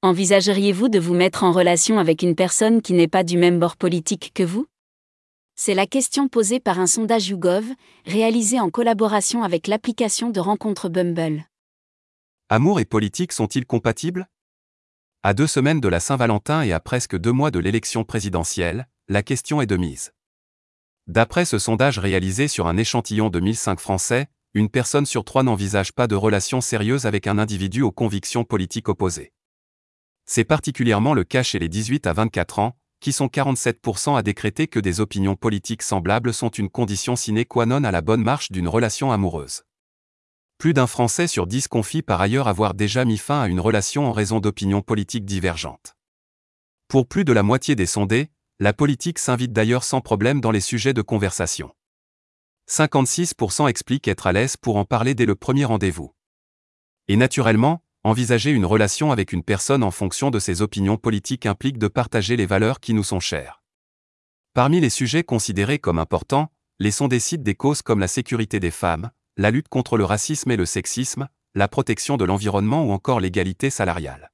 Envisageriez-vous de vous mettre en relation avec une personne qui n'est pas du même bord politique que vous? C'est la question posée par un sondage YouGov, réalisé en collaboration avec l'application de rencontre Bumble. Amour et politique sont-ils compatibles? À deux semaines de la Saint-Valentin et à presque deux mois de l'élection présidentielle, la question est de mise. D'après ce sondage réalisé sur un échantillon de 1005 Français, une personne sur trois n'envisage pas de relation sérieuse avec un individu aux convictions politiques opposées. C'est particulièrement le cas chez les 18 à 24 ans, qui sont 47% à décréter que des opinions politiques semblables sont une condition sine qua non à la bonne marche d'une relation amoureuse. Plus d'un Français sur 10 confie par ailleurs avoir déjà mis fin à une relation en raison d'opinions politiques divergentes. Pour plus de la moitié des sondés, la politique s'invite d'ailleurs sans problème dans les sujets de conversation. 56% expliquent être à l'aise pour en parler dès le premier rendez-vous. Et naturellement, envisager une relation avec une personne en fonction de ses opinions politiques implique de partager les valeurs qui nous sont chères. Parmi les sujets considérés comme importants, les sondés décident des causes comme la sécurité des femmes, la lutte contre le racisme et le sexisme, la protection de l'environnement ou encore l'égalité salariale.